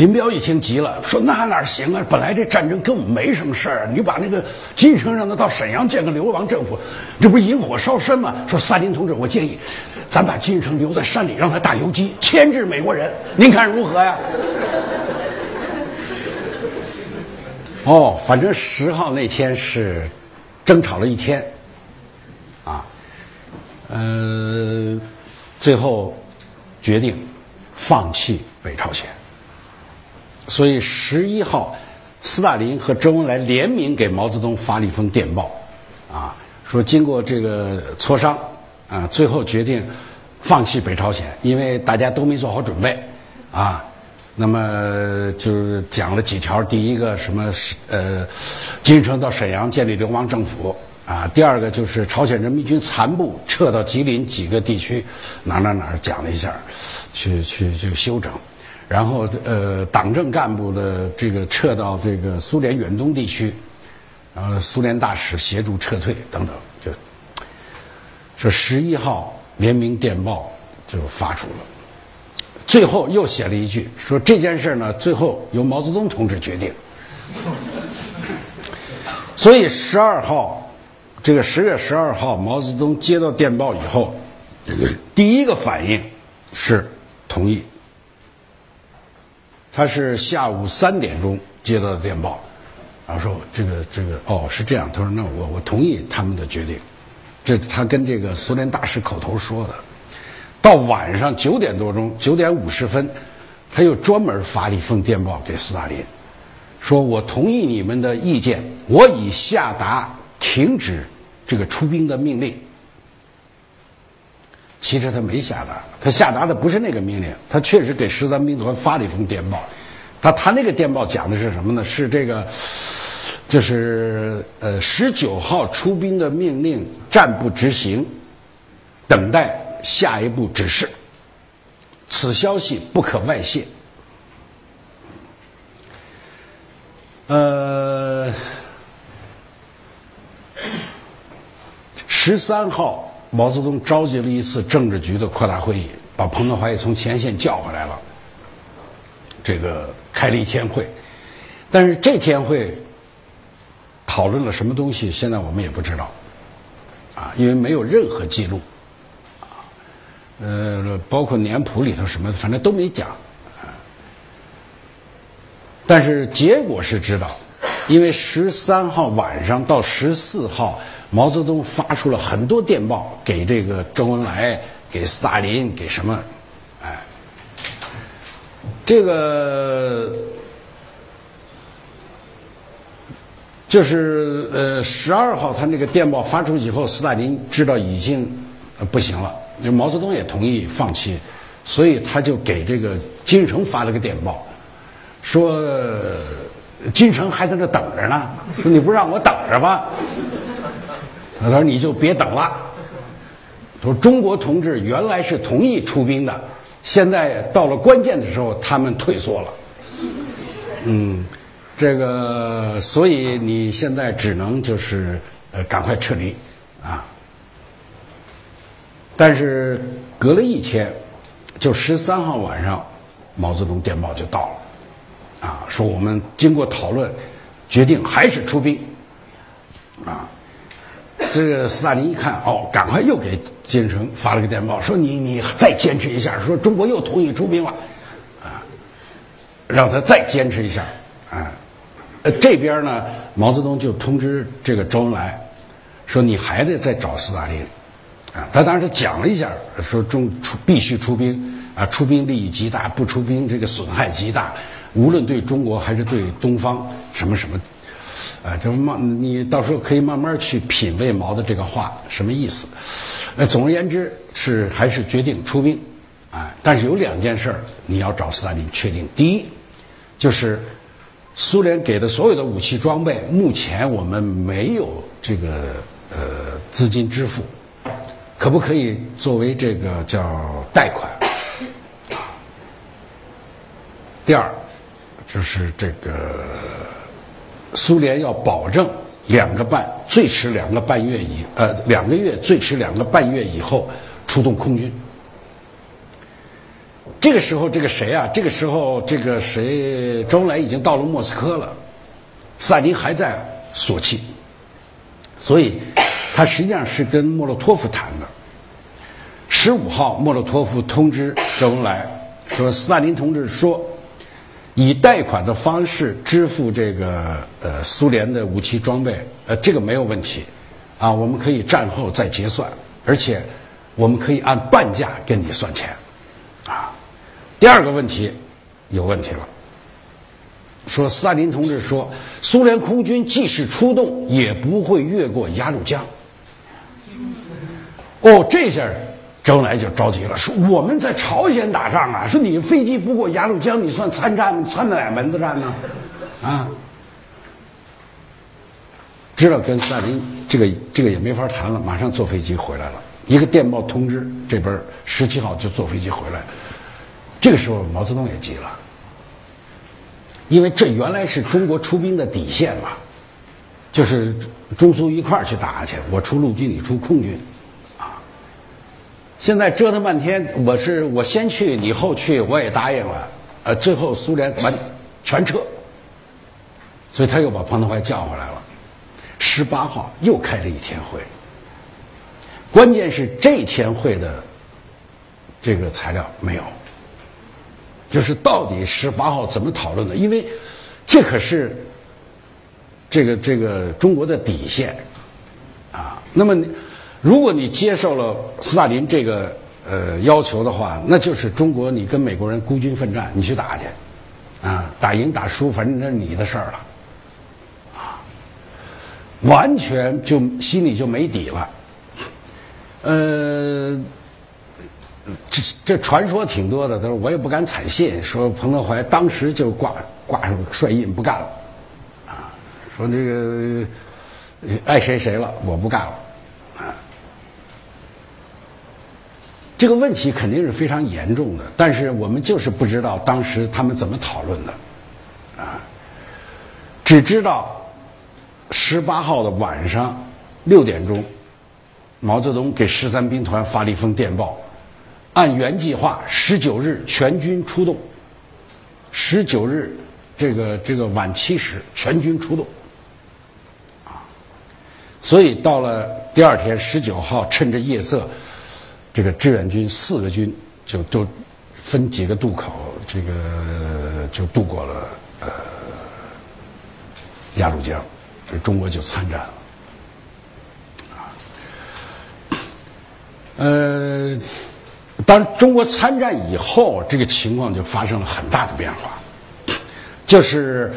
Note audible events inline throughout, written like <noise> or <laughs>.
林彪一听急了，说那哪行啊？本来这战争跟我们没什么事儿，你把那个金城让他到沈阳建个流亡政府，这不是引火烧身吗？说萨林同志，我建议咱把金城留在山里，让他打游击，牵制美国人，您看如何呀？<laughs> 哦，反正十号那天是争吵了一天，啊，呃，最后决定放弃北朝鲜。所以十一号，斯大林和周恩来联名给毛泽东发了一封电报，啊，说经过这个磋商，啊，最后决定放弃北朝鲜，因为大家都没做好准备，啊，那么就是讲了几条，第一个什么呃，金城到沈阳建立流亡政府，啊，第二个就是朝鲜人民军残部撤到吉林几个地区，哪哪哪讲了一下，去去去修整。然后，呃，党政干部的这个撤到这个苏联远东地区，然后苏联大使协助撤退等等，就说十一号联名电报就发出了，最后又写了一句说这件事呢，最后由毛泽东同志决定。所以十二号，这个十月十二号，毛泽东接到电报以后，第一个反应是同意。他是下午三点钟接到的电报，然后说这个这个哦是这样，他说那我我同意他们的决定，这他跟这个苏联大使口头说的。到晚上九点多钟，九点五十分，他又专门发了一封电报给斯大林，说我同意你们的意见，我已下达停止这个出兵的命令。其实他没下达，他下达的不是那个命令，他确实给十三兵团发了一封电报。他他那个电报讲的是什么呢？是这个，就是呃十九号出兵的命令暂不执行，等待下一步指示。此消息不可外泄。呃，十三号。毛泽东召集了一次政治局的扩大会议，把彭德怀也从前线叫回来了。这个开了一天会，但是这天会讨论了什么东西，现在我们也不知道，啊，因为没有任何记录，啊，呃，包括年谱里头什么，反正都没讲，但是结果是知道，因为十三号晚上到十四号。毛泽东发出了很多电报给这个周恩来、给斯大林、给什么，哎，这个就是呃十二号他那个电报发出以后，斯大林知道已经不行了，就毛泽东也同意放弃，所以他就给这个金城发了个电报，说金城还在这等着呢，说你不让我等着吧。他说：“你就别等了。”他说：“中国同志原来是同意出兵的，现在到了关键的时候，他们退缩了。嗯，这个，所以你现在只能就是呃，赶快撤离啊。但是隔了一天，就十三号晚上，毛泽东电报就到了，啊，说我们经过讨论，决定还是出兵，啊。” <laughs> 这个斯大林一看，哦，赶快又给金城发了个电报，说你你再坚持一下，说中国又同意出兵了，啊，让他再坚持一下，啊，呃，这边呢，毛泽东就通知这个周恩来，说你还得再找斯大林，啊，他当时讲了一下，说中出必须出兵，啊，出兵利益极大，不出兵这个损害极大，无论对中国还是对东方，什么什么。啊，这慢，你到时候可以慢慢去品味毛的这个话什么意思。呃，总而言之是还是决定出兵，啊，但是有两件事你要找斯大林确定。第一，就是苏联给的所有的武器装备，目前我们没有这个呃资金支付，可不可以作为这个叫贷款？第二，就是这个。苏联要保证两个半，最迟两个半月以呃两个月，最迟两个半月以后出动空军。这个时候，这个谁啊？这个时候，这个谁？周恩来已经到了莫斯科了，斯大林还在索契，所以他实际上是跟莫洛托夫谈的。十五号，莫洛托夫通知周恩来说：“斯大林同志说，以贷款的方式支付这个呃苏联的武器装备，呃，这个没有问题，啊，我们可以战后再结算，而且我们可以按半价跟你算钱，啊。”第二个问题有问题了，说斯大林同志说，苏联空军即使出动，也不会越过鸭绿江。哦，这下周恩来就着急了，说我们在朝鲜打仗啊，说你飞机不过鸭绿江，你算参战吗，参的哪门子战呢？啊，知道跟斯大林这个这个也没法谈了，马上坐飞机回来了，一个电报通知，这边十七号就坐飞机回来。这个时候，毛泽东也急了，因为这原来是中国出兵的底线嘛，就是中苏一块儿去打去，我出陆军，你出空军，现在折腾半天，我是我先去，你后去，我也答应了，呃，最后苏联完全撤，所以他又把彭德怀叫回来了，十八号又开了一天会，关键是这天会的这个材料没有。就是到底十八号怎么讨论的？因为这可是这个这个中国的底线啊。那么，如果你接受了斯大林这个呃要求的话，那就是中国你跟美国人孤军奋战，你去打去啊，打赢打输，反正那是你的事儿了啊，完全就心里就没底了，呃。这这传说挺多的，他说我也不敢采信。说彭德怀当时就挂挂上帅印不干了，啊，说这个爱谁谁了，我不干了，这个问题肯定是非常严重的，但是我们就是不知道当时他们怎么讨论的，啊，只知道十八号的晚上六点钟，毛泽东给十三兵团发了一封电报。按原计划，十九日全军出动。十九日，这个这个晚七时，全军出动。啊，所以到了第二天十九号，趁着夜色，这个志愿军四个军就都分几个渡口，这个就渡过了呃鸭绿江，这中国就参战了。呃。当中国参战以后，这个情况就发生了很大的变化，就是，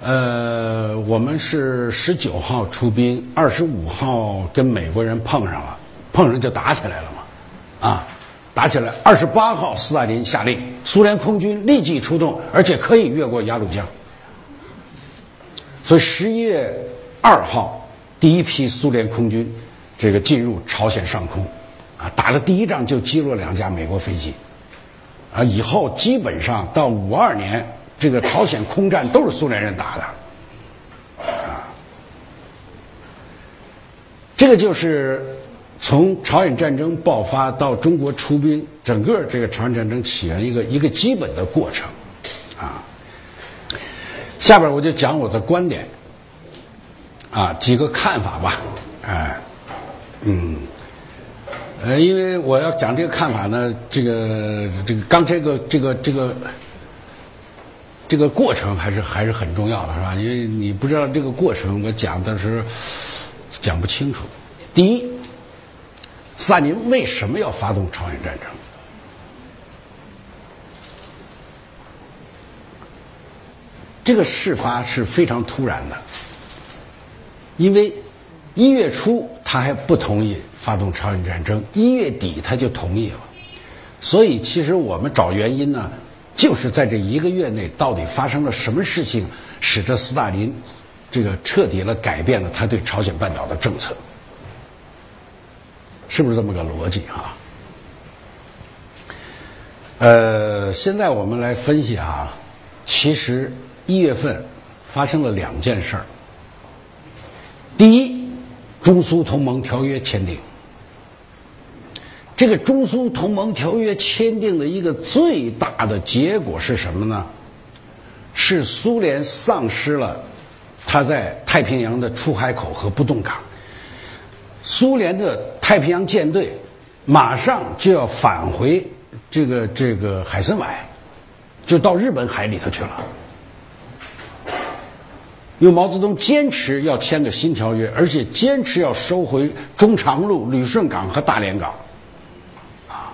呃，我们是十九号出兵，二十五号跟美国人碰上了，碰上就打起来了嘛，啊，打起来。二十八号，斯大林下令，苏联空军立即出动，而且可以越过鸭绿江。所以十一月二号，第一批苏联空军这个进入朝鲜上空。啊，打了第一仗就击落两架美国飞机，啊，以后基本上到五二年，这个朝鲜空战都是苏联人打的，啊，这个就是从朝鲜战争爆发到中国出兵，整个这个朝鲜战争起源一个一个基本的过程，啊，下边我就讲我的观点，啊，几个看法吧，哎，嗯。呃，因为我要讲这个看法呢，这个这个刚这个这个这个这个过程还是还是很重要的，是吧？因为你不知道这个过程，我讲的时候讲不清楚。第一，斯大林为什么要发动朝鲜战争？这个事发是非常突然的，因为一月初他还不同意。发动朝鲜战争，一月底他就同意了，所以其实我们找原因呢，就是在这一个月内到底发生了什么事情，使得斯大林这个彻底了改变了他对朝鲜半岛的政策，是不是这么个逻辑啊？呃，现在我们来分析啊，其实一月份发生了两件事儿，第一，中苏同盟条约签订。这个中苏同盟条约签订的一个最大的结果是什么呢？是苏联丧失了它在太平洋的出海口和不动港。苏联的太平洋舰队马上就要返回这个这个海参崴，就到日本海里头去了。因为毛泽东坚持要签个新条约，而且坚持要收回中长路、旅顺港和大连港。啊，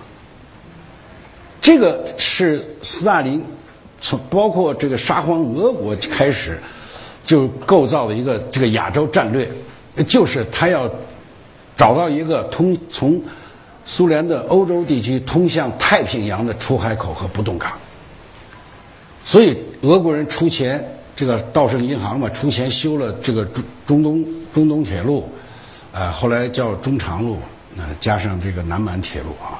这个是斯大林从包括这个沙皇俄国开始就构造的一个这个亚洲战略，就是他要。找到一个通从苏联的欧洲地区通向太平洋的出海口和不动港，所以俄国人出钱，这个道盛银行嘛出钱修了这个中中东中东铁路，呃，后来叫中长路，呃，加上这个南满铁路啊，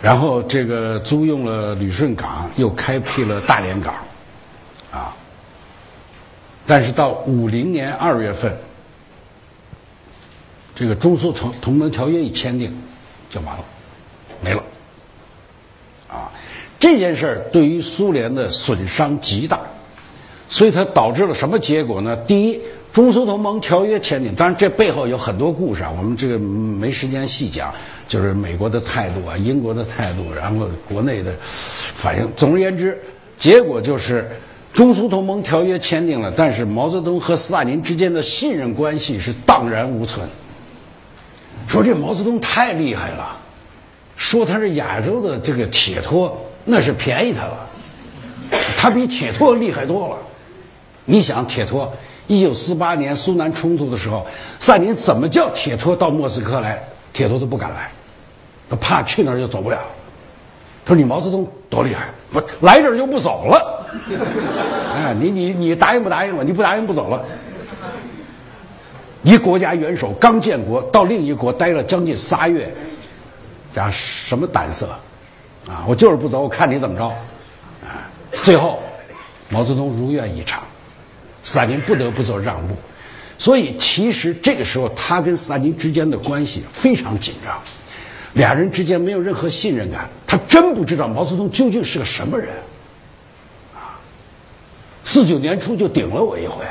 然后这个租用了旅顺港，又开辟了大连港，啊，但是到五零年二月份。这个中苏同同盟条约一签订，就完了，没了。啊，这件事儿对于苏联的损伤极大，所以它导致了什么结果呢？第一，中苏同盟条约签订，当然这背后有很多故事啊，我们这个没时间细讲。就是美国的态度啊，英国的态度，然后国内的反应。总而言之，结果就是中苏同盟条约签订了，但是毛泽东和斯大林之间的信任关系是荡然无存。说这毛泽东太厉害了，说他是亚洲的这个铁托，那是便宜他了，他比铁托厉害多了。你想铁托，一九四八年苏南冲突的时候，萨林怎么叫铁托到莫斯科来？铁托都不敢来，他怕去那儿就走不了。他说你毛泽东多厉害，不来这儿就不走了。<laughs> 哎，你你你答应不答应我？你不答应不走了。一国家元首刚建国，到另一国待了将近仨月，讲什么胆色啊！我就是不走，我看你怎么着啊！最后，毛泽东如愿以偿，斯大林不得不做让步。所以，其实这个时候他跟斯大林之间的关系非常紧张，俩人之间没有任何信任感。他真不知道毛泽东究竟是个什么人啊！四九年初就顶了我一回。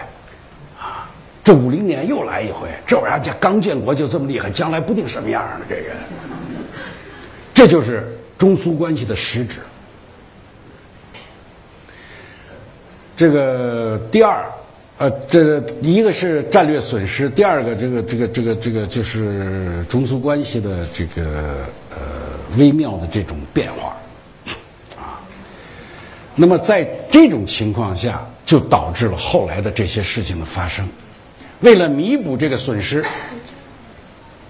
这五零年又来一回，这玩意儿家刚建国就这么厉害，将来不定什么样呢？这人，这就是中苏关系的实质。这个第二，呃，这一个是战略损失，第二个这个这个这个这个就是中苏关系的这个呃微妙的这种变化啊。那么在这种情况下，就导致了后来的这些事情的发生。为了弥补这个损失，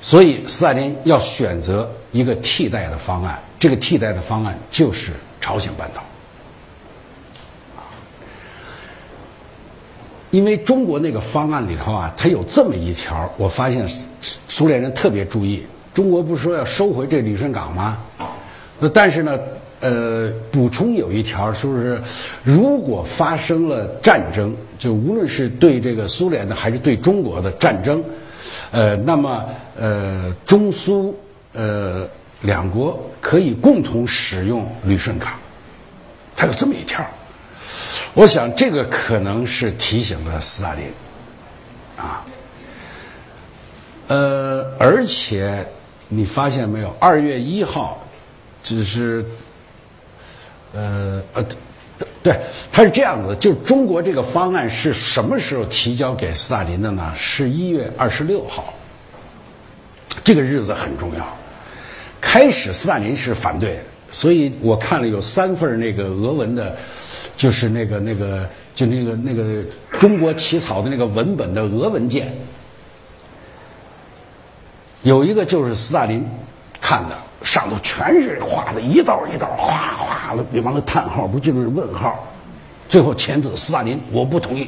所以斯大林要选择一个替代的方案。这个替代的方案就是朝鲜半岛。因为中国那个方案里头啊，它有这么一条，我发现苏联人特别注意。中国不是说要收回这旅顺港吗？但是呢。呃，补充有一条，就是如果发生了战争，就无论是对这个苏联的还是对中国的战争，呃，那么呃，中苏呃两国可以共同使用旅顺港，它有这么一条。我想这个可能是提醒了斯大林啊，呃，而且你发现没有，二月一号只是。呃呃，对，他是这样子，就中国这个方案是什么时候提交给斯大林的呢？是一月二十六号，这个日子很重要。开始斯大林是反对，所以我看了有三份那个俄文的，就是那个那个就那个那个中国起草的那个文本的俄文件，有一个就是斯大林看的。上头全是画的一道一道，哗哗的，你往那叹号不就是问号？最后签字斯大林，我不同意。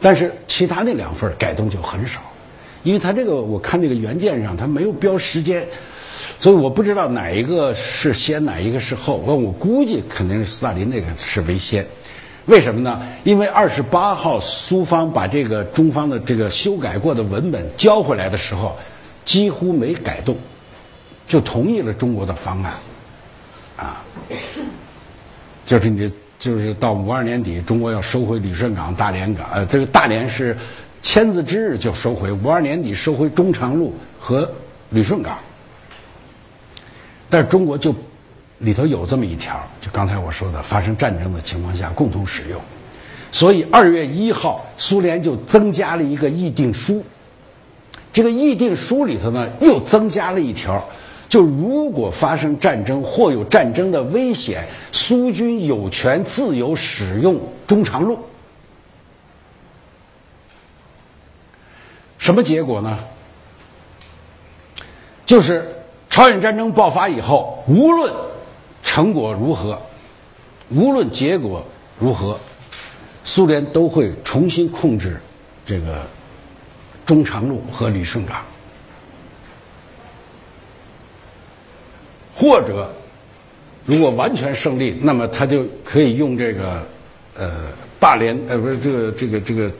但是其他那两份改动就很少，因为他这个我看那个原件上他没有标时间，所以我不知道哪一个是先，哪一个是后。我我估计肯定是斯大林那个是为先。为什么呢？因为二十八号苏方把这个中方的这个修改过的文本交回来的时候。几乎没改动，就同意了中国的方案，啊，就是你就是到五二年底，中国要收回旅顺港、大连港，呃，这个大连是签字之日就收回，五二年底收回中长路和旅顺港，但是中国就里头有这么一条，就刚才我说的，发生战争的情况下共同使用。所以二月一号，苏联就增加了一个议定书。这个议定书里头呢，又增加了一条，就如果发生战争或有战争的危险，苏军有权自由使用中长路。什么结果呢？就是朝鲜战争爆发以后，无论成果如何，无论结果如何。苏联都会重新控制这个中长路和旅顺港，或者如果完全胜利，那么他就可以用这个呃大连呃不是这个这个这个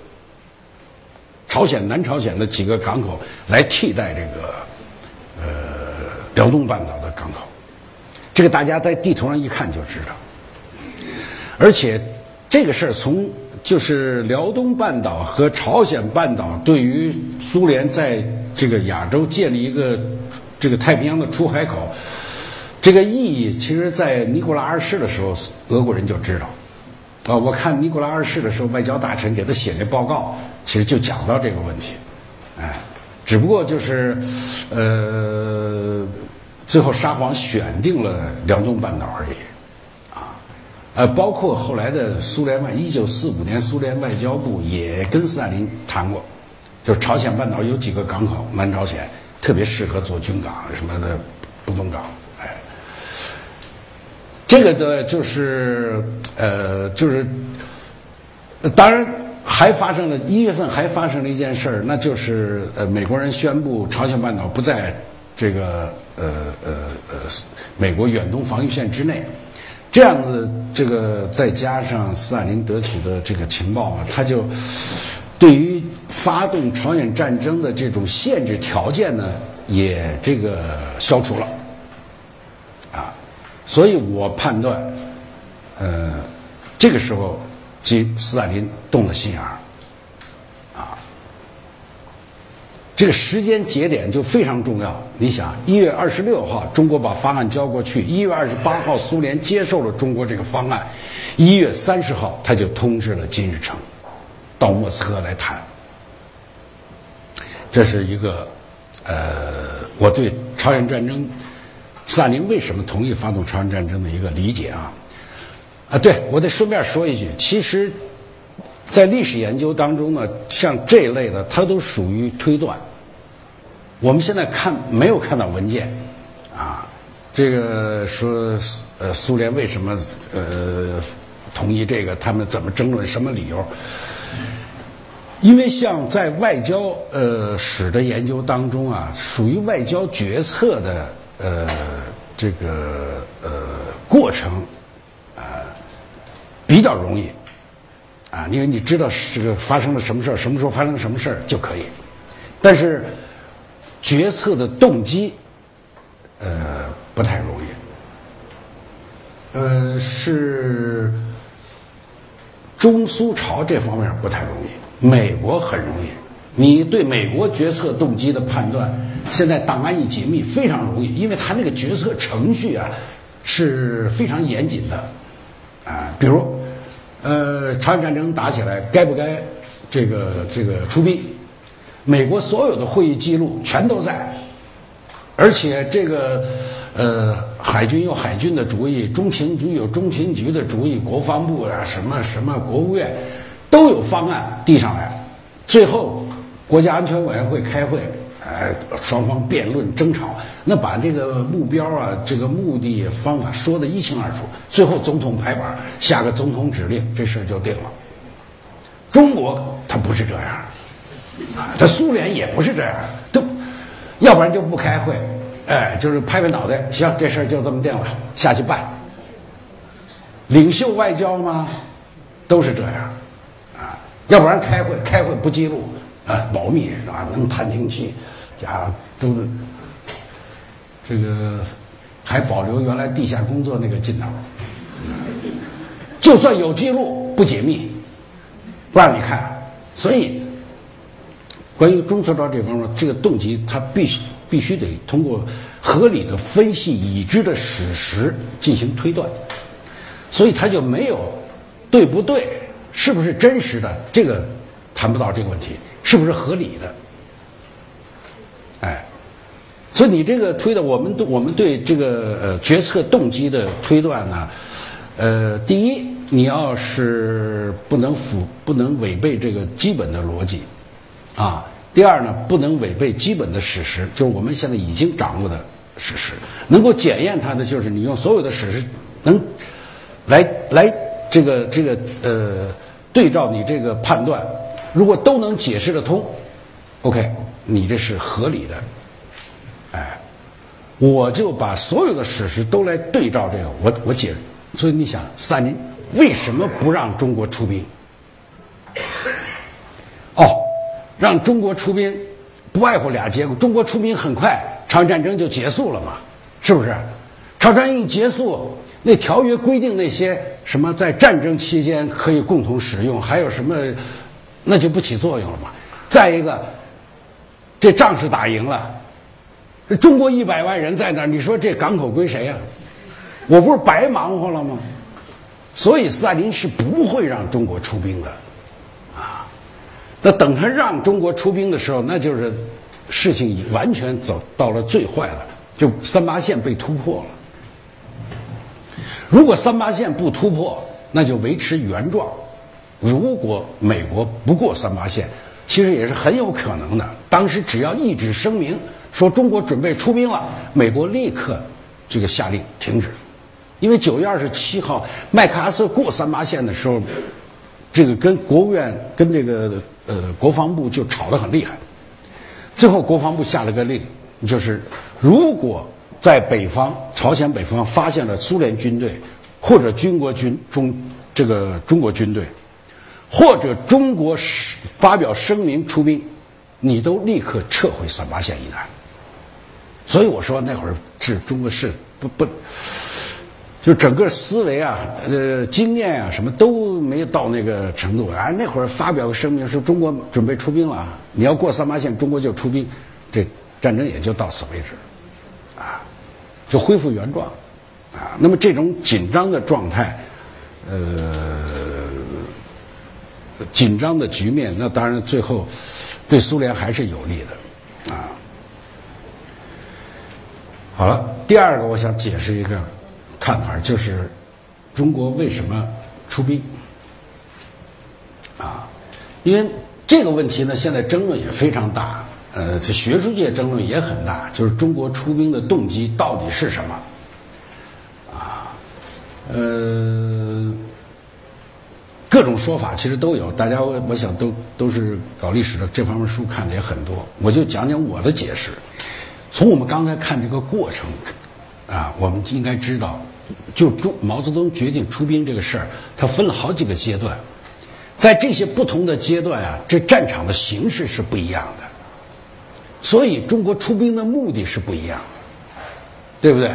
朝鲜南朝鲜的几个港口来替代这个呃辽东半岛的港口，这个大家在地图上一看就知道，而且。这个事儿从就是辽东半岛和朝鲜半岛对于苏联在这个亚洲建立一个这个太平洋的出海口，这个意义，其实，在尼古拉二世的时候，俄国人就知道。啊，我看尼古拉二世的时候，外交大臣给他写那报告，其实就讲到这个问题。哎，只不过就是，呃，最后沙皇选定了辽东半岛而已。呃，包括后来的苏联外，一九四五年苏联外交部也跟斯大林谈过，就是朝鲜半岛有几个港口，南朝鲜特别适合做军港什么的，不动港，哎，这个的就是呃，就是当然还发生了一月份还发生了一件事，那就是呃，美国人宣布朝鲜半岛不在这个呃呃呃美国远东防御线之内。这样子，这个再加上斯大林得取的这个情报啊，他就对于发动朝鲜战争的这种限制条件呢，也这个消除了啊。所以我判断，呃，这个时候，即斯大林动了心眼儿。这个时间节点就非常重要。你想，一月二十六号，中国把方案交过去；一月二十八号，苏联接受了中国这个方案；一月三十号，他就通知了金日成，到莫斯科来谈。这是一个，呃，我对朝鲜战争，斯大林为什么同意发动朝鲜战争的一个理解啊。啊，对我得顺便说一句，其实，在历史研究当中呢，像这一类的，它都属于推断。我们现在看没有看到文件，啊，这个说呃苏联为什么呃同意这个，他们怎么争论，什么理由？因为像在外交呃史的研究当中啊，属于外交决策的呃这个呃过程啊比较容易啊，因为你知道这个发生了什么事儿，什么时候发生什么事儿就可以，但是。决策的动机，呃，不太容易。呃，是中苏朝这方面不太容易，美国很容易。你对美国决策动机的判断，现在档案一解密非常容易，因为他那个决策程序啊是非常严谨的。啊，比如，呃，朝鲜战争打起来，该不该这个这个出兵？美国所有的会议记录全都在，而且这个呃，海军有海军的主意，中情局有中情局的主意，国防部啊，什么什么国务院都有方案递上来，最后国家安全委员会开会，哎，双方辩论争吵，那把这个目标啊，这个目的方法说的一清二楚，最后总统拍板下个总统指令，这事儿就定了。中国它不是这样。这苏联也不是这样，都，要不然就不开会，哎，就是拍拍脑袋，行，这事儿就这么定了，下去办。领袖外交吗？都是这样，啊，要不然开会，开会不记录，啊，保密啊，弄探听器，呀，都是这个还保留原来地下工作那个劲头。就算有记录，不解密，不让你看。所以，关于中策招这方面，这个动机他必须必须得通过合理的分析已知的史实进行推断。所以他就没有对不对，是不是真实的，这个谈不到这个问题，是不是合理的？哎，所以你这个推的，我们对我们对这个呃决策动机的推断呢？呃，第一，你要是不能符不能违背这个基本的逻辑，啊，第二呢，不能违背基本的史实，就是我们现在已经掌握的史实，能够检验它的就是你用所有的史实能来来这个这个呃对照你这个判断，如果都能解释得通，OK，你这是合理的，哎，我就把所有的史实都来对照这个，我我解。所以你想，斯大林为什么不让中国出兵？让中国出兵，不外乎俩结果：中国出兵很快，朝鲜战争就结束了嘛，是不是？朝鲜战争一结束，那条约规定那些什么在战争期间可以共同使用，还有什么，那就不起作用了嘛。再一个，这仗是打赢了，中国一百万人在那儿，你说这港口归谁呀？我不是白忙活了吗？所以斯大林是不会让中国出兵的，那等他让中国出兵的时候，那就是事情已完全走到了最坏了，就三八线被突破了。如果三八线不突破，那就维持原状。如果美国不过三八线，其实也是很有可能的。当时只要一纸声明说中国准备出兵了，美国立刻这个下令停止。因为九月二十七号麦克阿瑟过三八线的时候，这个跟国务院跟这个呃国防部就吵得很厉害。最后国防部下了个令，就是如果在北方朝鲜北方发现了苏联军队或者军国军中这个中国军队，或者中国发表声明出兵，你都立刻撤回三八线以南。所以我说那会儿是中国是不不。就整个思维啊，呃，经验啊，什么都没有到那个程度。哎，那会儿发表个声明说中国准备出兵了，你要过三八线，中国就出兵，这战争也就到此为止，啊，就恢复原状，啊。那么这种紧张的状态，呃，紧张的局面，那当然最后对苏联还是有利的，啊。好了，第二个我想解释一个。看法就是，中国为什么出兵？啊，因为这个问题呢，现在争论也非常大，呃，这学术界争论也很大，就是中国出兵的动机到底是什么？啊，呃，各种说法其实都有，大家我我想都都是搞历史的，这方面书看的也很多，我就讲讲我的解释。从我们刚才看这个过程，啊，我们应该知道。就中毛泽东决定出兵这个事儿，他分了好几个阶段，在这些不同的阶段啊，这战场的形式是不一样的，所以中国出兵的目的是不一样的，对不对？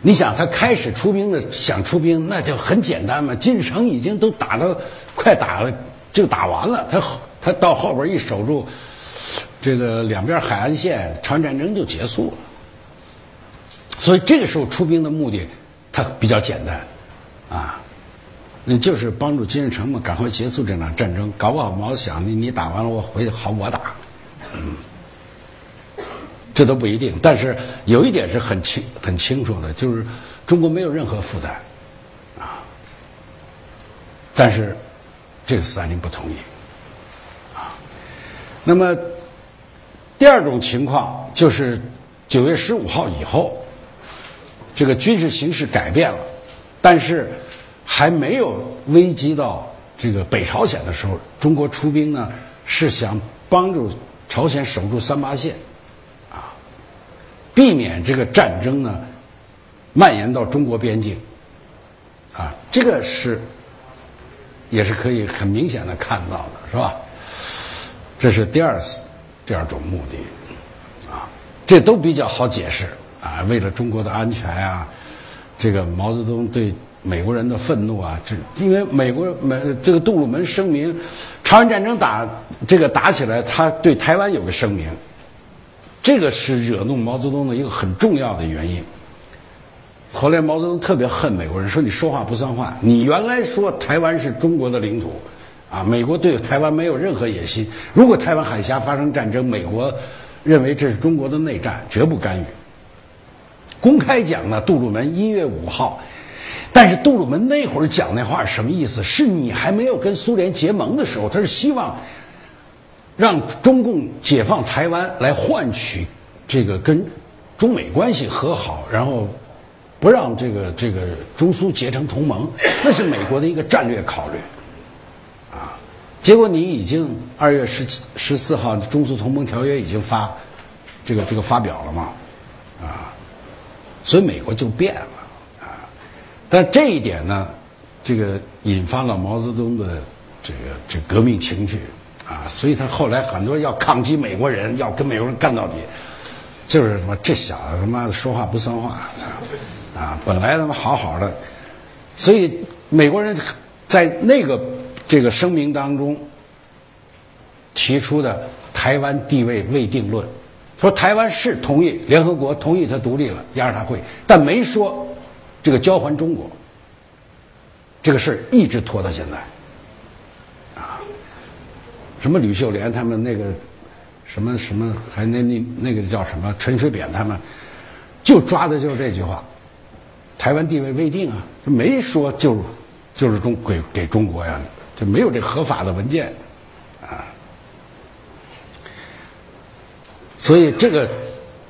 你想他开始出兵的想出兵，那就很简单嘛，金日成已经都打到快打了，就打完了，他他到后边一守住这个两边海岸线，朝鲜战争就结束了。所以这个时候出兵的目的。他比较简单，啊，那就是帮助金日成嘛，赶快结束这场战争。搞不好毛想你你打完了，我回去好我打，嗯，这都不一定。但是有一点是很清很清楚的，就是中国没有任何负担，啊，但是这个斯大林不同意，啊，那么第二种情况就是九月十五号以后。这个军事形势改变了，但是还没有危及到这个北朝鲜的时候，中国出兵呢是想帮助朝鲜守住三八线，啊，避免这个战争呢蔓延到中国边境，啊，这个是也是可以很明显的看到的，是吧？这是第二次第二种目的。啊这都比较好解释啊。为了中国的安全啊，这个毛泽东对美国人的愤怒啊，这因为美国美这个杜鲁门声明，朝鲜战争打这个打起来，他对台湾有个声明，这个是惹怒毛泽东的一个很重要的原因。后来毛泽东特别恨美国人，说你说话不算话。你原来说台湾是中国的领土，啊，美国对台湾没有任何野心。如果台湾海峡发生战争，美国认为这是中国的内战，绝不干预。公开讲呢，杜鲁门一月五号，但是杜鲁门那会儿讲那话什么意思？是你还没有跟苏联结盟的时候，他是希望让中共解放台湾，来换取这个跟中美关系和好，然后。不让这个这个中苏结成同盟，那是美国的一个战略考虑，啊，结果你已经二月十七十四号中苏同盟条约已经发，这个这个发表了嘛，所以美国就变了，啊，但这一点呢，这个引发了毛泽东的这个这革命情绪，啊，所以他后来很多要抗击美国人，要跟美国人干到底，就是什么这小子他妈的说话不算话。啊，本来他妈好好的，所以美国人在那个这个声明当中提出的台湾地位未定论，说台湾是同意联合国同意他独立了亚尔大会，但没说这个交还中国，这个事儿一直拖到现在。啊，什么吕秀莲他们那个什么什么还那那那个叫什么陈水扁他们，就抓的就是这句话。台湾地位未定啊，就没说就就是中给给中国呀，就没有这合法的文件所以这个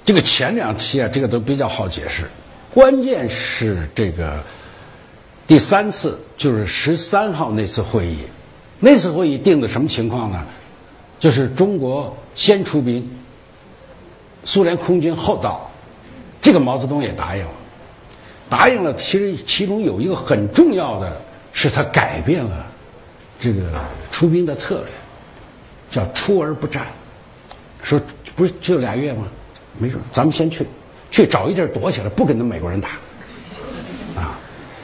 这个前两期啊，这个都比较好解释。关键是这个第三次，就是十三号那次会议，那次会议定的什么情况呢？就是中国先出兵，苏联空军后到，这个毛泽东也答应了。答应了，其实其中有一个很重要的是，他改变了这个出兵的策略，叫出而不战。说不是只有俩月吗？没准咱们先去，去找一地儿躲起来，不跟那美国人打。啊，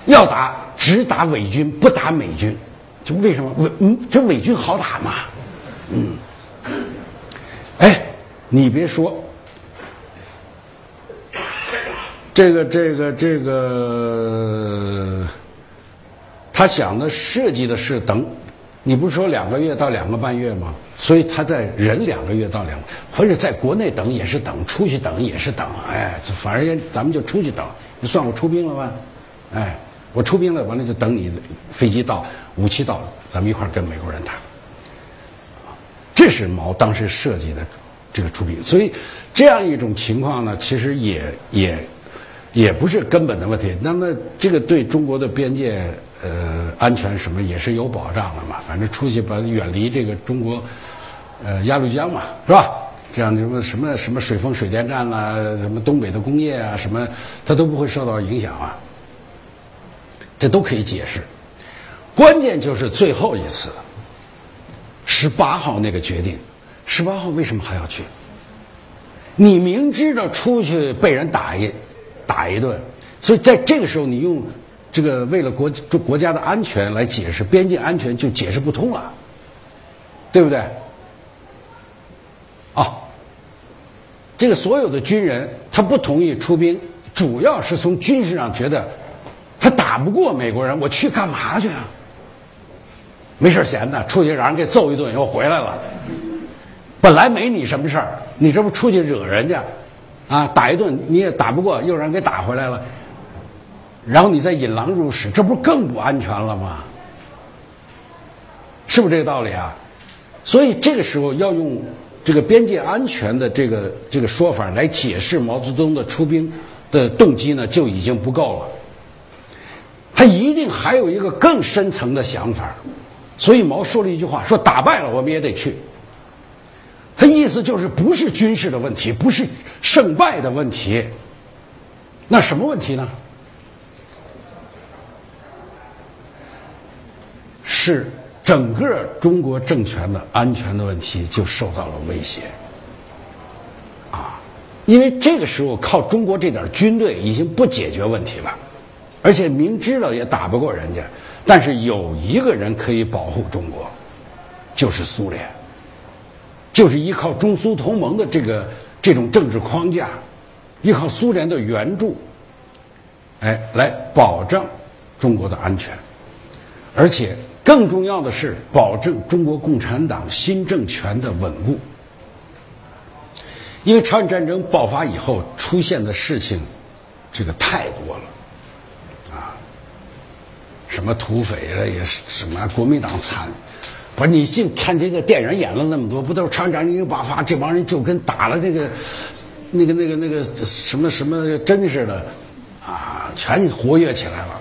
要打只打伪军，不打美军。这为什么伪嗯，这伪军好打嘛？嗯，哎，你别说。这个这个这个，他想的设计的是等，你不是说两个月到两个半月吗？所以他在忍两个月到两，或者在国内等也是等，出去等也是等，哎，反正咱们就出去等，你算我出兵了吧？哎，我出兵了，完了就等你飞机到，武器到，咱们一块儿跟美国人打。这是毛当时设计的这个出兵，所以这样一种情况呢，其实也也。也不是根本的问题。那么，这个对中国的边界呃安全什么也是有保障的嘛。反正出去把远离这个中国呃鸭绿江嘛，是吧？这样什么什么什么水丰水电站啦，什么东北的工业啊，什么它都不会受到影响啊。这都可以解释。关键就是最后一次，十八号那个决定，十八号为什么还要去？你明知道出去被人打一。打一顿，所以在这个时候，你用这个为了国国家的安全来解释边境安全，就解释不通了，对不对？这个所有的军人他不同意出兵，主要是从军事上觉得他打不过美国人，我去干嘛去啊？没事闲的，出去让人给揍一顿又回来了。本来没你什么事儿，你这不出去惹人家？啊，打一顿你也打不过，又让人给打回来了，然后你再引狼入室，这不更不安全了吗？是不是这个道理啊？所以这个时候要用这个边界安全的这个这个说法来解释毛泽东的出兵的动机呢，就已经不够了。他一定还有一个更深层的想法，所以毛说了一句话：说打败了我们也得去。他意思就是不是军事的问题，不是胜败的问题，那什么问题呢？是整个中国政权的安全的问题就受到了威胁，啊，因为这个时候靠中国这点军队已经不解决问题了，而且明知道也打不过人家，但是有一个人可以保护中国，就是苏联，就是依靠中苏同盟的这个这种政治框架，依靠苏联的援助，哎，来保障中国的安全，而且更重要的是保证中国共产党新政权的稳固。因为朝鲜战争爆发以后出现的事情，这个太多了，啊，什么土匪了，也是什么国民党惨，不是你净看这个电影演了那么多，不都是朝鲜战争一爆发，这帮人就跟打了这个那个那个那个什么什么针似的，啊，全活跃起来了，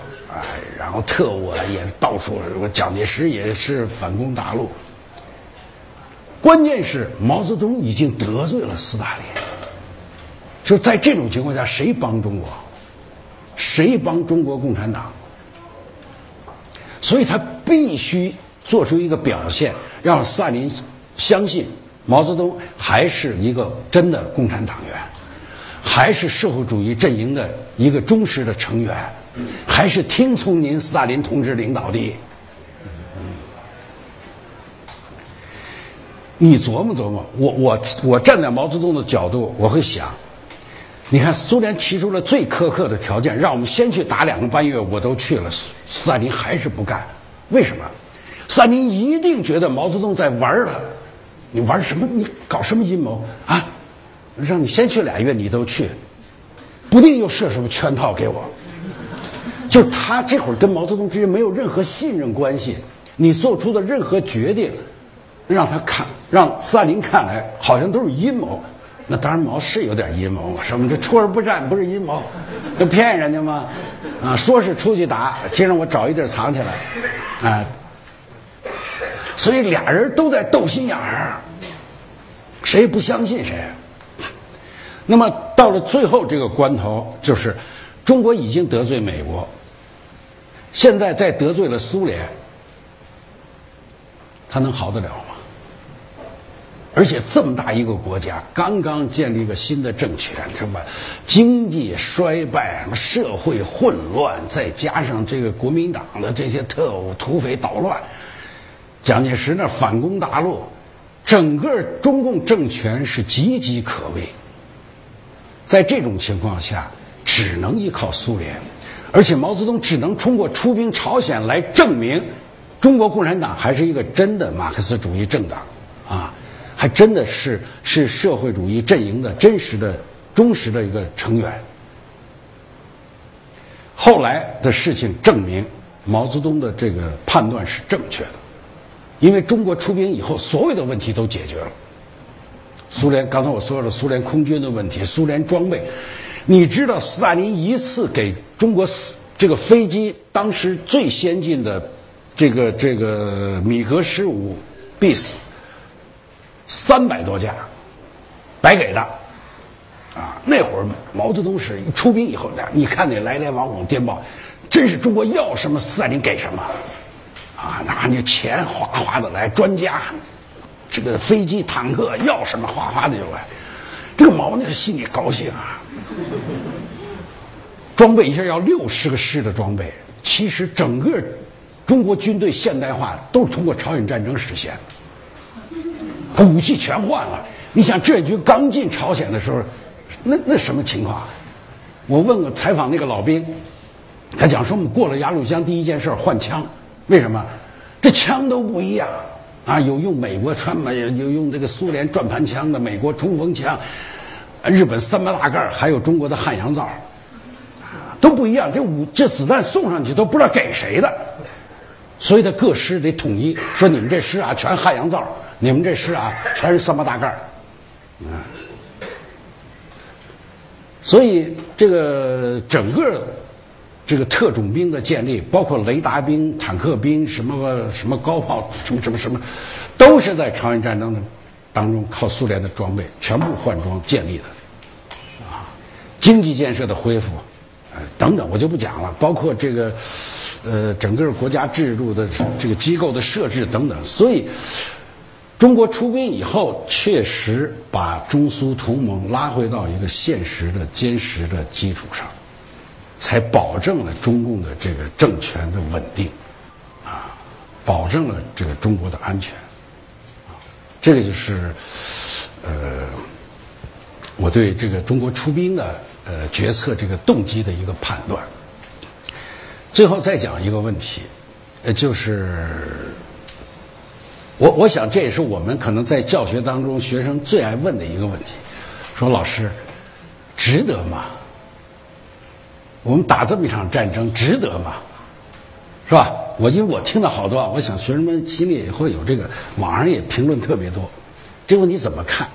然后特务啊也到处，蒋介石也是反攻大陆。关键是毛泽东已经得罪了斯大林，就在这种情况下，谁帮中国？谁帮中国共产党？所以他必须做出一个表现，让斯大林相信毛泽东还是一个真的共产党员，还是社会主义阵营的一个忠实的成员，还是听从您斯大林同志领导的。你琢磨琢磨，我我我站在毛泽东的角度，我会想，你看苏联提出了最苛刻的条件，让我们先去打两个半月，我都去了，斯大林还是不干，为什么？斯大林一定觉得毛泽东在玩他，你玩什么？你搞什么阴谋啊？让你先去俩月，你都去，不定又设什么圈套给我。就是他这会儿跟毛泽东之间没有任何信任关系，你做出的任何决定。让他看，让斯大林看来好像都是阴谋，那当然毛是有点阴谋嘛，什么这出而不战不是阴谋，这骗人家吗？啊，说是出去打，先让我找一地儿藏起来，啊，所以俩人都在斗心眼儿，谁也不相信谁。那么到了最后这个关头，就是中国已经得罪美国，现在再得罪了苏联，他能好得了吗？而且这么大一个国家，刚刚建立一个新的政权，什么经济衰败，什么社会混乱，再加上这个国民党的这些特务、土匪捣乱，蒋介石那反攻大陆，整个中共政权是岌岌可危。在这种情况下，只能依靠苏联，而且毛泽东只能通过出兵朝鲜来证明，中国共产党还是一个真的马克思主义政党啊。还真的是是社会主义阵营的真实的、忠实的一个成员。后来的事情证明，毛泽东的这个判断是正确的，因为中国出兵以后，所有的问题都解决了。苏联刚才我说了，苏联空军的问题，苏联装备，你知道，斯大林一次给中国这个飞机，当时最先进的这个这个米格十五 bis。三百多架，白给的，啊！那会儿毛泽东是出兵以后，你看那来来往往电报，真是中国要什么斯大林给什么，啊！拿那钱哗哗的来，专家，这个飞机坦克要什么哗哗的就来，这个毛那个心里高兴啊！装备一下要六十个师的装备，其实整个中国军队现代化都是通过朝鲜战争实现的。武器全换了，你想这军刚进朝鲜的时候，那那什么情况？我问过采访那个老兵，他讲说我们过了鸭绿江第一件事换枪，为什么？这枪都不一样啊，有用美国穿嘛，有用这个苏联转盘枪的，美国冲锋枪，日本三八大盖，还有中国的汉阳造，都不一样。这武这子弹送上去都不知道给谁的，所以他各师得统一，说你们这师啊全汉阳造。你们这师啊，全是三八大盖儿，啊，所以这个整个这个特种兵的建立，包括雷达兵、坦克兵、什么什么高炮、什么什么什么，都是在朝鲜战争的当中靠苏联的装备全部换装建立的，啊，经济建设的恢复，等等，我就不讲了，包括这个呃整个国家制度的这个机构的设置等等，所以。中国出兵以后，确实把中苏同盟拉回到一个现实的、坚实的基础上，才保证了中共的这个政权的稳定，啊，保证了这个中国的安全，这个就是，呃，我对这个中国出兵的呃决策这个动机的一个判断。最后再讲一个问题，呃，就是。我我想这也是我们可能在教学当中学生最爱问的一个问题，说老师，值得吗？我们打这么一场战争值得吗？是吧？我因为我听到好多，我想学生们心里也会有这个，网上也评论特别多，这问题怎么看？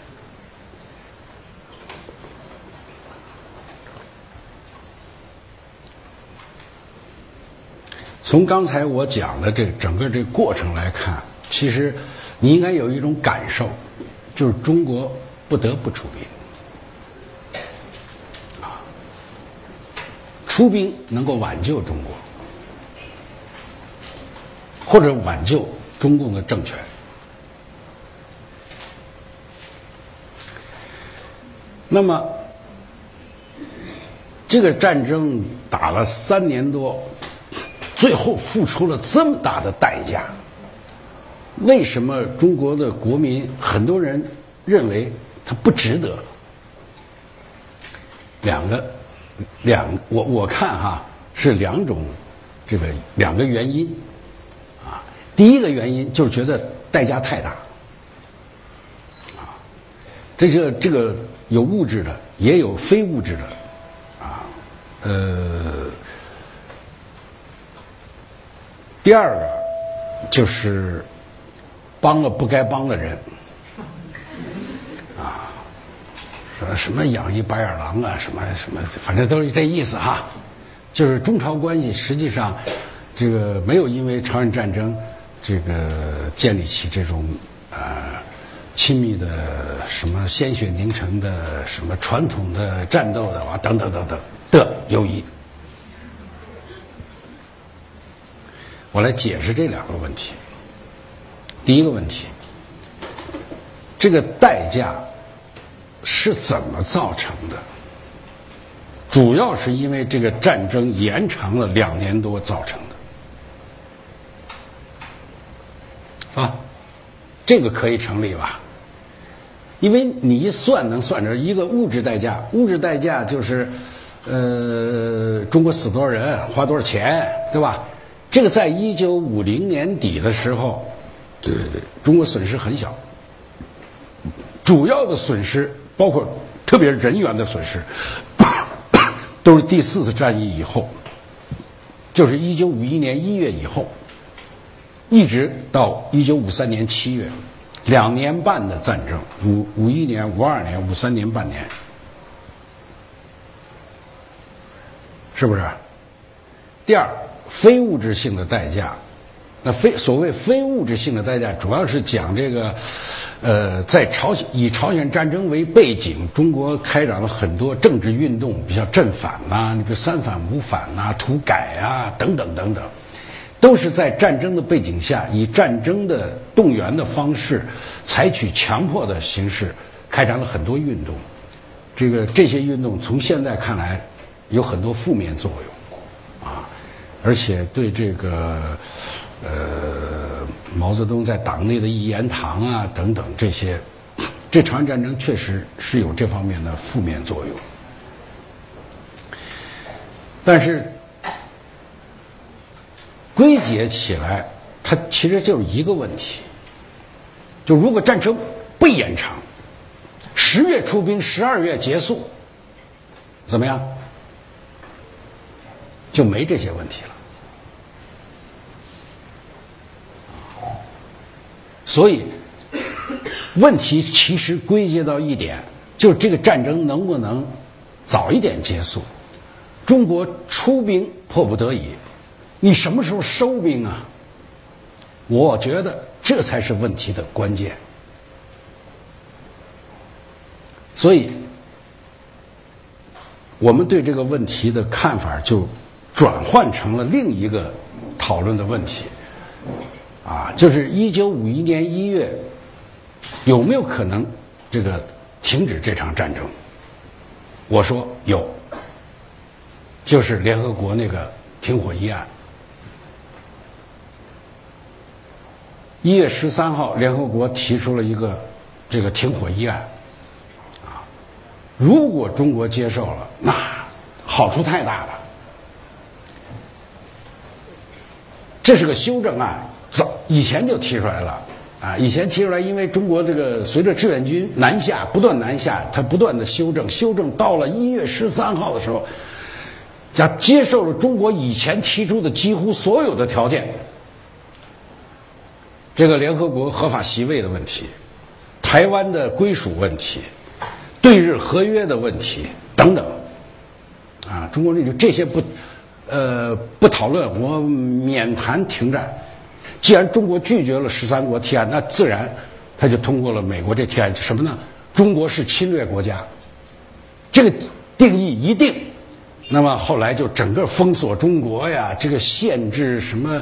从刚才我讲的这整个这过程来看。其实，你应该有一种感受，就是中国不得不出兵，啊，出兵能够挽救中国，或者挽救中共的政权。那么，这个战争打了三年多，最后付出了这么大的代价。为什么中国的国民很多人认为他不值得？两个，两我我看哈是两种，这个两个原因，啊，第一个原因就是觉得代价太大，啊，这个这个有物质的，也有非物质的，啊，呃，第二个就是。帮了不该帮的人，啊，说什么养一白眼狼啊，什么什么，反正都是这意思哈。就是中朝关系实际上，这个没有因为朝鲜战争，这个建立起这种啊亲密的什么鲜血凝成的什么传统的战斗的啊等等等等的友谊。我来解释这两个问题。第一个问题，这个代价是怎么造成的？主要是因为这个战争延长了两年多造成的，啊，这个可以成立吧？因为你一算能算着一个物质代价，物质代价就是，呃，中国死多少人，花多少钱，对吧？这个在一九五零年底的时候。对，中国损失很小，主要的损失包括特别人员的损失，<coughs> 都是第四次战役以后，就是一九五一年一月以后，一直到一九五三年七月，两年半的战争，五五一年、五二年、五三年半年，是不是？第二，非物质性的代价。那非所谓非物质性的代价，主要是讲这个，呃，在朝鲜以朝鲜战争为背景，中国开展了很多政治运动，比如正反呐，你比如三反五反呐、土改啊等等等等，都是在战争的背景下，以战争的动员的方式，采取强迫的形式，开展了很多运动。这个这些运动从现在看来，有很多负面作用，而且对这个。呃，毛泽东在党内的一言堂啊，等等这些，这朝鲜战争确实是有这方面的负面作用。但是归结起来，它其实就是一个问题：就如果战争不延长，十月出兵，十二月结束，怎么样？就没这些问题了。所以，问题其实归结到一点，就是这个战争能不能早一点结束？中国出兵迫不得已，你什么时候收兵啊？我觉得这才是问题的关键。所以，我们对这个问题的看法就转换成了另一个讨论的问题。啊，就是一九五一年一月，有没有可能这个停止这场战争？我说有，就是联合国那个停火议案。一月十三号，联合国提出了一个这个停火议案，啊，如果中国接受了，那好处太大了。这是个修正案，以前就提出来了，啊，以前提出来，因为中国这个随着志愿军南下，不断南下，他不断的修正，修正到了一月十三号的时候，加接受了中国以前提出的几乎所有的条件。这个联合国合法席位的问题，台湾的归属问题，对日合约的问题等等，啊，中国这就这些不，呃，不讨论，我免谈停战。既然中国拒绝了十三国提案，那自然他就通过了美国这提案。什么呢？中国是侵略国家，这个定义一定。那么后来就整个封锁中国呀，这个限制什么？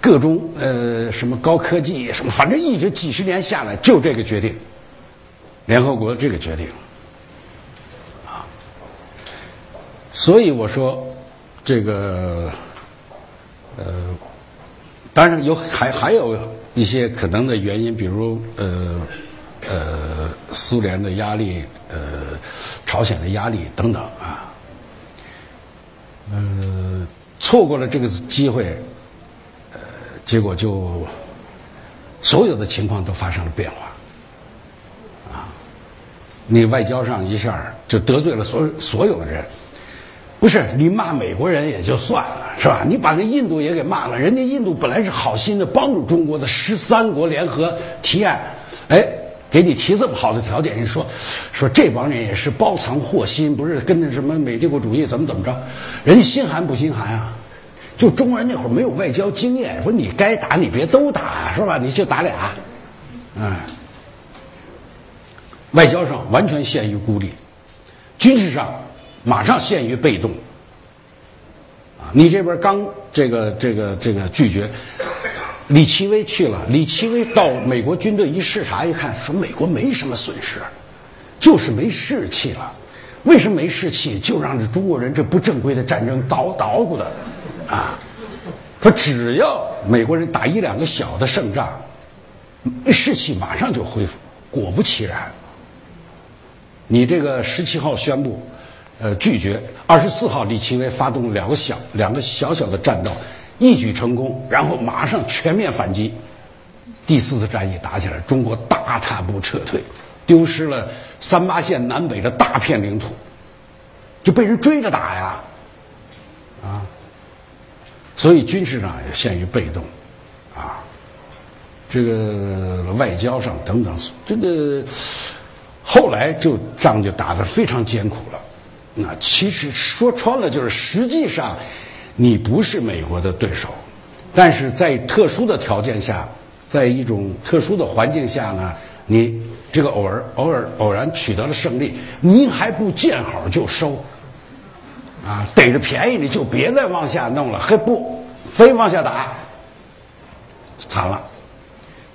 各种呃什么高科技什么，反正一直几十年下来就这个决定，联合国这个决定，啊，所以我说这个呃，当然有还还有一些可能的原因，比如呃呃苏联的压力，呃朝鲜的压力等等啊，呃错过了这个机会。呃结果就所有的情况都发生了变化，啊，你外交上一下就得罪了所所有的人，不是你骂美国人也就算了，是吧？你把那印度也给骂了，人家印度本来是好心的帮助中国的十三国联合提案，哎，给你提这么好的条件，你说说这帮人也是包藏祸心，不是跟着什么美帝国主义怎么怎么着？人心寒不心寒啊？就中国人那会儿没有外交经验，说你该打你别都打，是吧？你就打俩，嗯，外交上完全陷于孤立，军事上马上陷于被动，啊，你这边刚这个这个这个拒绝，李奇微去了，李奇微到美国军队一视察一看，说美国没什么损失，就是没士气了，为什么没士气？就让这中国人这不正规的战争捣捣鼓的。啊，他只要美国人打一两个小的胜仗，士气马上就恢复。果不其然，你这个十七号宣布，呃，拒绝。二十四号，李奇微发动两个小、两个小小的战斗，一举成功，然后马上全面反击。第四次战役打起来，中国大踏步撤退，丢失了三八线南北的大片领土，就被人追着打呀，啊。所以军事上也陷于被动，啊，这个外交上等等，这个后来就仗就打得非常艰苦了。那其实说穿了就是，实际上你不是美国的对手，但是在特殊的条件下，在一种特殊的环境下呢，你这个偶尔偶尔偶然取得了胜利，你还不见好就收。啊，逮着便宜你就别再往下弄了，还不非往下打，惨了。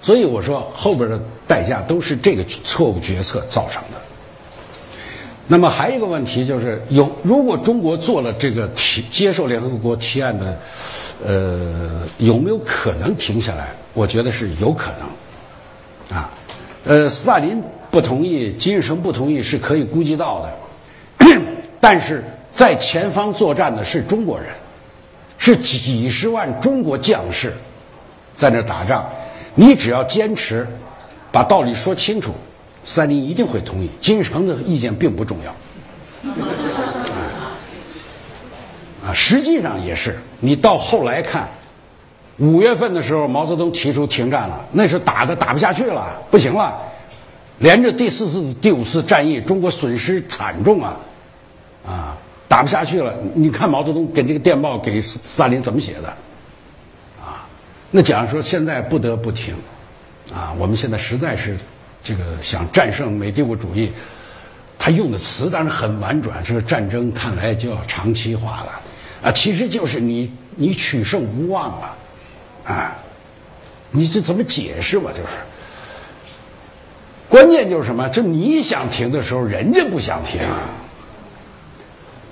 所以我说后边的代价都是这个错误决策造成的。那么还有一个问题就是，有如果中国做了这个提接受联合国提案的，呃，有没有可能停下来？我觉得是有可能。啊，呃，斯大林不同意，金日成不同意是可以估计到的，<clears throat> 但是。在前方作战的是中国人，是几十万中国将士在那打仗。你只要坚持把道理说清楚，斯大林一定会同意。金日成的意见并不重要。啊，实际上也是。你到后来看，五月份的时候，毛泽东提出停战了，那是打的打不下去了，不行了。连着第四次、第五次战役，中国损失惨重啊，啊。打不下去了，你看毛泽东给这个电报给斯大林怎么写的？啊，那讲说现在不得不停，啊，我们现在实在是这个想战胜美帝国主义，他用的词当然很婉转，这个战争看来就要长期化了，啊，其实就是你你取胜无望了，啊，你这怎么解释吧？就是，关键就是什么？这你想停的时候，人家不想停。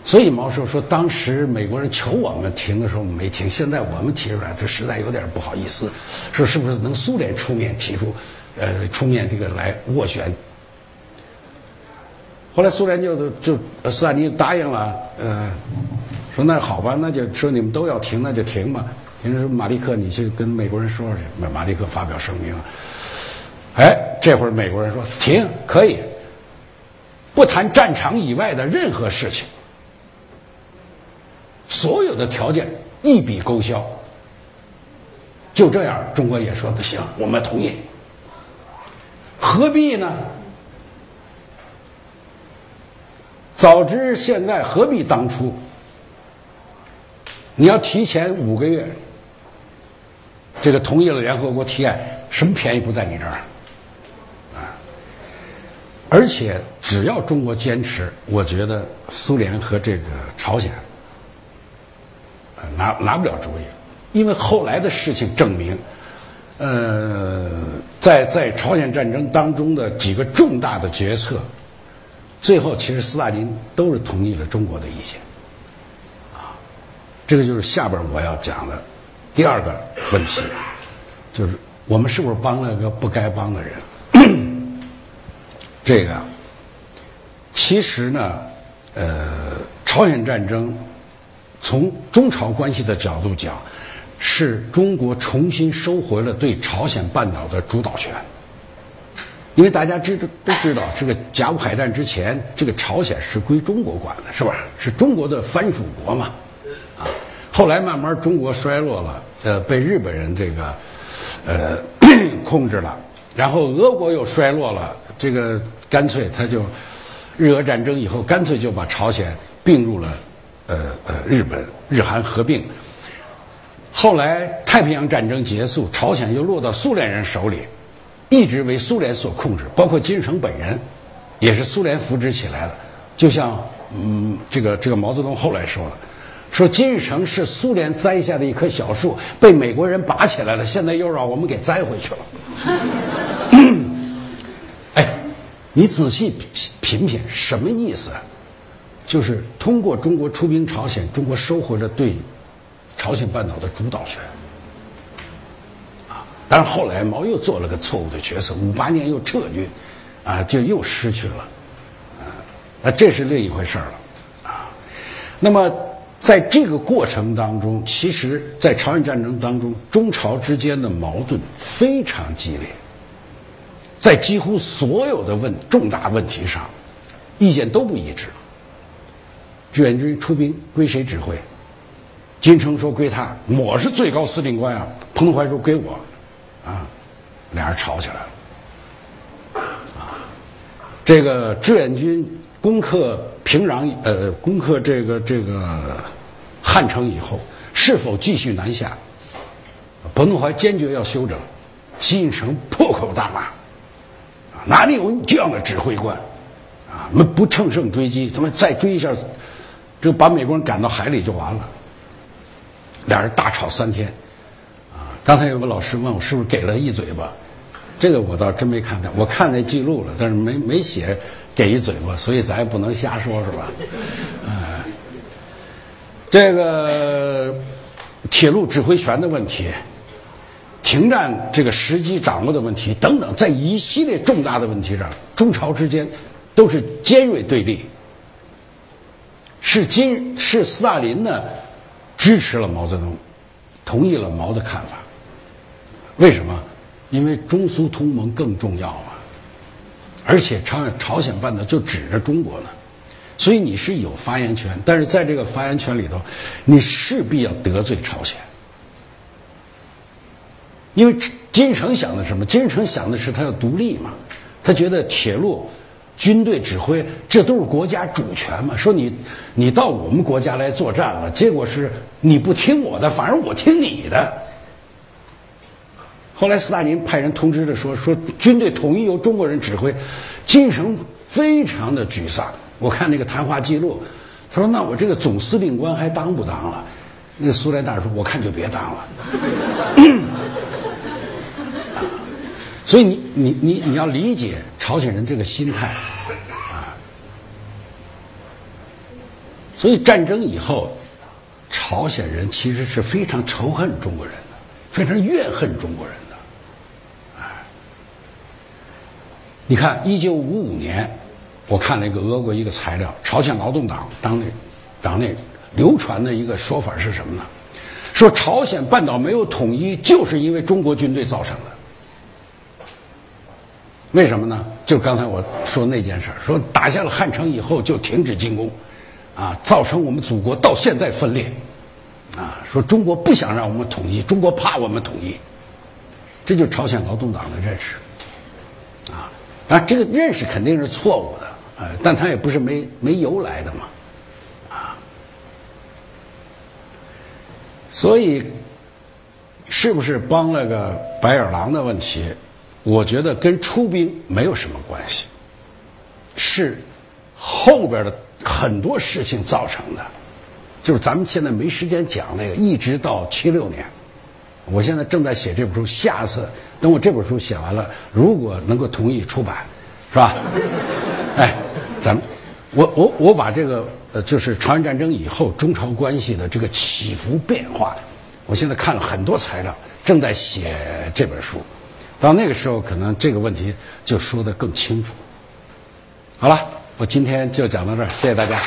所以毛寿说，当时美国人求我们停的时候我们没停，现在我们提出来，这实在有点不好意思。说是不是能苏联出面提出，呃，出面这个来斡旋？后来苏联就就斯大林答应了，呃，说那好吧，那就说你们都要停，那就停吧。停说马利克，你去跟美国人说说去。马马利克发表声明，哎，这会儿美国人说停可以，不谈战场以外的任何事情。所有的条件一笔勾销，就这样，中国也说的行，我们同意。何必呢？早知现在，何必当初？你要提前五个月，这个同意了联合国提案，什么便宜不在你这儿啊？而且只要中国坚持，我觉得苏联和这个朝鲜。拿拿不了主意，因为后来的事情证明，呃，在在朝鲜战争当中的几个重大的决策，最后其实斯大林都是同意了中国的意见，啊，这个就是下边我要讲的第二个问题，就是我们是不是帮了个不该帮的人？<coughs> 这个其实呢，呃，朝鲜战争。从中朝关系的角度讲，是中国重新收回了对朝鲜半岛的主导权。因为大家知都知道，这个甲午海战之前，这个朝鲜是归中国管的，是吧？是中国的藩属国嘛。啊，后来慢慢中国衰落了，呃，被日本人这个呃 <clears throat> 控制了，然后俄国又衰落了，这个干脆他就日俄战争以后，干脆就把朝鲜并入了。呃呃，日本日韩合并，后来太平洋战争结束，朝鲜又落到苏联人手里，一直为苏联所控制，包括金日成本人，也是苏联扶植起来的。就像嗯，这个这个毛泽东后来说了，说金日成是苏联栽下的一棵小树，被美国人拔起来了，现在又让我们给栽回去了。<laughs> 哎，你仔细品品，什么意思？就是通过中国出兵朝鲜，中国收回了对朝鲜半岛的主导权。啊，但是后来毛又做了个错误的决策，五八年又撤军，啊，就又失去了，啊，那这是另一回事了，啊。那么在这个过程当中，其实，在朝鲜战争当中，中朝之间的矛盾非常激烈，在几乎所有的问重大问题上，意见都不一致。志愿军出兵归谁指挥？金城说归他，我是最高司令官啊。彭德怀说归我，啊，俩人吵起来了。啊，这个志愿军攻克平壤，呃，攻克这个这个汉城以后，是否继续南下？彭德怀坚决要休整，金城破口大骂，哪里有这样的指挥官？啊，们不乘胜追击，他们再追一下。就把美国人赶到海里就完了，俩人大吵三天，啊！刚才有个老师问我是不是给了一嘴巴，这个我倒真没看到，我看那记录了，但是没没写给一嘴巴，所以咱也不能瞎说，是吧？啊，这个铁路指挥权的问题，停战这个时机掌握的问题等等，在一系列重大的问题上，中朝之间都是尖锐对立。是金是斯大林呢，支持了毛泽东，同意了毛的看法。为什么？因为中苏同盟更重要啊！而且朝朝鲜半岛就指着中国呢，所以你是有发言权。但是在这个发言权里头，你势必要得罪朝鲜，因为金日成想的什么？金日成想的是他要独立嘛，他觉得铁路。军队指挥，这都是国家主权嘛？说你，你到我们国家来作战了，结果是你不听我的，反而我听你的。后来斯大林派人通知着说，说军队统一由中国人指挥，金日成非常的沮丧。我看那个谈话记录，他说：“那我这个总司令官还当不当了？”那个苏联大使说：“我看就别当了。” <clears throat> 所以你你你你要理解。朝鲜人这个心态啊。所以战争以后，朝鲜人其实是非常仇恨中国人的，非常怨恨中国人的。哎，你看，一九五五年，我看了一个俄国一个材料，朝鲜劳动党当内党内流传的一个说法是什么呢？说朝鲜半岛没有统一，就是因为中国军队造成的。为什么呢？就刚才我说那件事儿，说打下了汉城以后就停止进攻，啊，造成我们祖国到现在分裂，啊，说中国不想让我们统一，中国怕我们统一，这就是朝鲜劳动党的认识，啊，当然这个认识肯定是错误的，呃，但他也不是没没由来的嘛，啊，所以是不是帮了个白眼狼的问题？我觉得跟出兵没有什么关系，是后边的很多事情造成的，就是咱们现在没时间讲那个，一直到七六年，我现在正在写这本书，下次等我这本书写完了，如果能够同意出版，是吧？哎，咱们我我我把这个呃，就是朝鲜战争以后中朝关系的这个起伏变化，我现在看了很多材料，正在写这本书。到那个时候，可能这个问题就说的更清楚。好了，我今天就讲到这儿，谢谢大家。